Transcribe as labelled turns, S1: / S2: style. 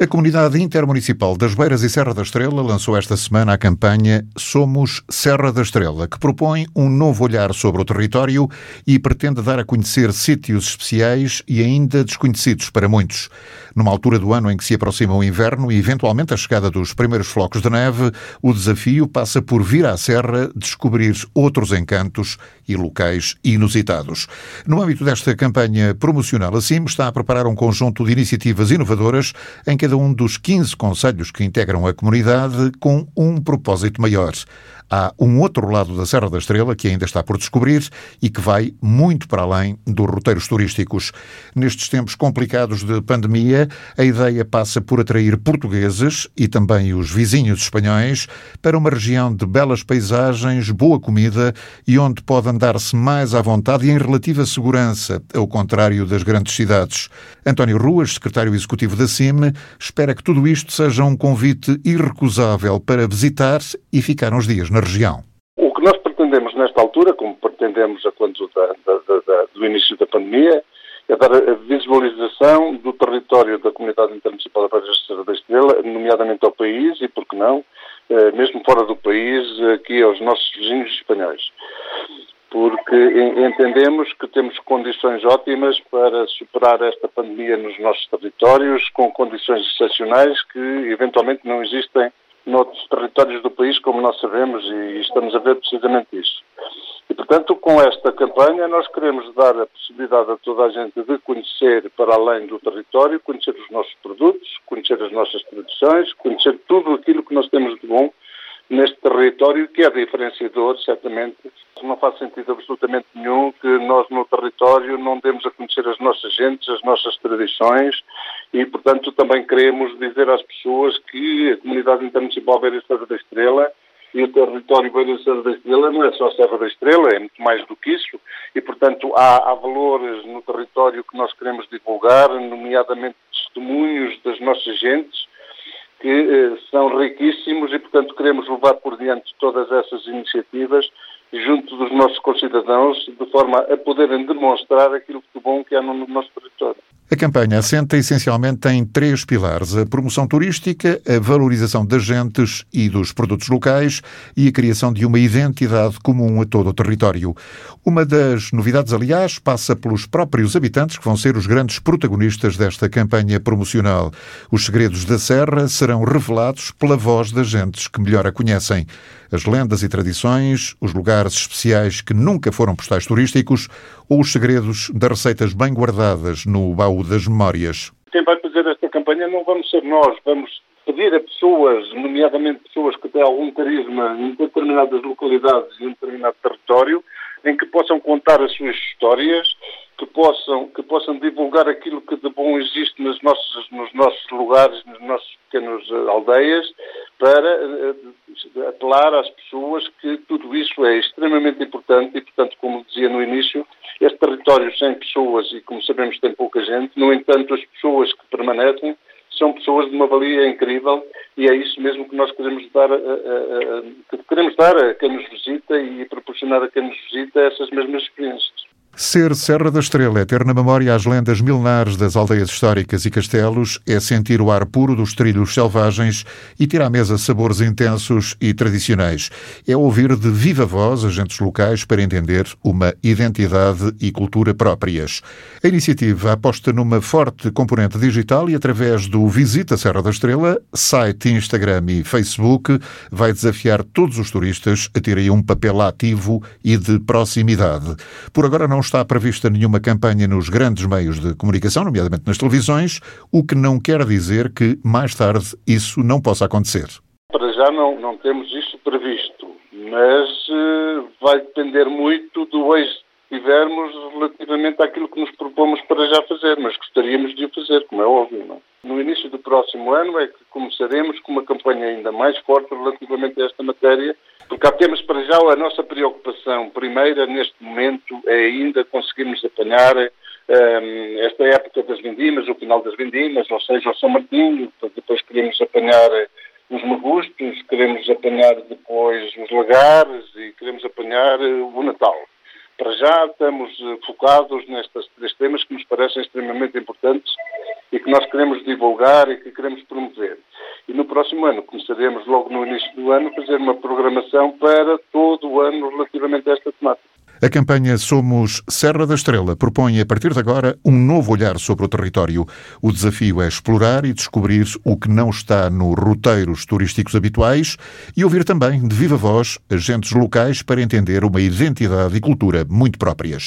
S1: A Comunidade Intermunicipal das Beiras e Serra da Estrela lançou esta semana a campanha Somos Serra da Estrela, que propõe um novo olhar sobre o território e pretende dar a conhecer sítios especiais e ainda desconhecidos para muitos. Numa altura do ano em que se aproxima o inverno e eventualmente a chegada dos primeiros flocos de neve, o desafio passa por vir à Serra descobrir outros encantos e locais inusitados. No âmbito desta campanha promocional, a CIM está a preparar um conjunto de iniciativas inovadoras em cada um dos 15 conselhos que integram a comunidade com um propósito maior. Há um outro lado da Serra da Estrela que ainda está por descobrir e que vai muito para além dos roteiros turísticos. Nestes tempos complicados de pandemia, a ideia passa por atrair portugueses e também os vizinhos espanhóis para uma região de belas paisagens, boa comida e onde pode andar-se mais à vontade e em relativa segurança, ao contrário das grandes cidades. António Ruas, secretário executivo da CIM, espera que tudo isto seja um convite irrecusável para visitar e ficar uns dias na na região.
S2: O que nós pretendemos nesta altura, como pretendemos a quando da, da, da, do início da pandemia, é dar a visualização do território da Comunidade Intermunicipal da Praia da Estrela, nomeadamente ao país e, por que não, eh, mesmo fora do país, aqui aos nossos vizinhos espanhóis. Porque entendemos que temos condições ótimas para superar esta pandemia nos nossos territórios, com condições excepcionais que eventualmente não existem noutros territórios do país, como nós sabemos, e estamos a ver precisamente isso. E, portanto, com esta campanha, nós queremos dar a possibilidade a toda a gente de conhecer para além do território, conhecer os nossos produtos, conhecer as nossas tradições, conhecer tudo aquilo que nós temos de bom neste território, que é diferenciador, certamente. Não faz sentido absolutamente nenhum que nós no território não demos a conhecer as nossas gentes, as nossas tradições e, portanto, também queremos dizer às pessoas que a comunidade intermunicipal Beira Serra da Estrela e o território Beira Serra da Estrela não é só Serra da Estrela, é muito mais do que isso e, portanto, há, há valores no território que nós queremos divulgar, nomeadamente testemunhos das nossas gentes, que eh, são riquíssimos e, portanto, queremos levar por diante todas essas iniciativas junto dos nossos concidadãos, de forma a poderem demonstrar aquilo de bom que há no nosso território.
S1: A campanha assenta essencialmente em três pilares: a promoção turística, a valorização das gentes e dos produtos locais e a criação de uma identidade comum a todo o território. Uma das novidades, aliás, passa pelos próprios habitantes, que vão ser os grandes protagonistas desta campanha promocional. Os segredos da Serra serão revelados pela voz das gentes que melhor a conhecem. As lendas e tradições, os lugares especiais que nunca foram postais turísticos ou os segredos das receitas bem guardadas no baú das memórias.
S2: Quem vai fazer esta campanha não vamos ser nós, vamos pedir a pessoas, nomeadamente pessoas que têm algum carisma em determinadas localidades e em determinado território, em que possam contar as suas histórias, que possam, que possam divulgar aquilo que de bom existe nos nossos, nos nossos lugares, nas nossas pequenas eh, aldeias, para uh, apelar às pessoas que tudo isso é extremamente importante e, portanto, como dizia no início, este território sem pessoas e, como sabemos, tem pouca gente, no entanto, as pessoas que permanecem são pessoas de uma valia incrível e é isso mesmo que nós queremos dar a, a, a, que queremos dar a quem nos visita e proporcionar a quem nos visita essas mesmas experiências.
S1: Ser Serra da Estrela é ter na memória as lendas milenares das aldeias históricas e castelos, é sentir o ar puro dos trilhos selvagens e ter à mesa sabores intensos e tradicionais. É ouvir de viva voz agentes locais para entender uma identidade e cultura próprias. A iniciativa aposta numa forte componente digital e, através do Visita Serra da Estrela, site, Instagram e Facebook, vai desafiar todos os turistas a terem um papel ativo e de proximidade. Por agora não está prevista nenhuma campanha nos grandes meios de comunicação, nomeadamente nas televisões, o que não quer dizer que mais tarde isso não possa acontecer.
S2: Para já não, não temos isso previsto, mas uh, vai depender muito do que tivermos relativamente àquilo que nos propomos para já fazer, mas gostaríamos de o fazer, como é óbvio. Não? É? No início do próximo ano é que começaremos com uma campanha ainda mais forte relativamente a esta matéria porque há temas para já, a nossa preocupação primeira neste momento é ainda conseguirmos apanhar um, ehm, esta época das vindimas, o final das vindimas, ou seja, o São Martinho, depois queremos apanhar eh, os magustos, queremos apanhar depois os lagares e queremos apanhar eh, o Natal. Para já estamos eh, focados nestes três temas que nos parecem extremamente importantes e que nós queremos divulgar e que queremos promover. No próximo ano começaremos, logo no início do ano, fazer uma programação para todo o ano relativamente a esta temática.
S1: A campanha Somos Serra da Estrela propõe, a partir de agora, um novo olhar sobre o território. O desafio é explorar e descobrir o que não está nos roteiros turísticos habituais e ouvir também, de viva voz, agentes locais para entender uma identidade e cultura muito próprias.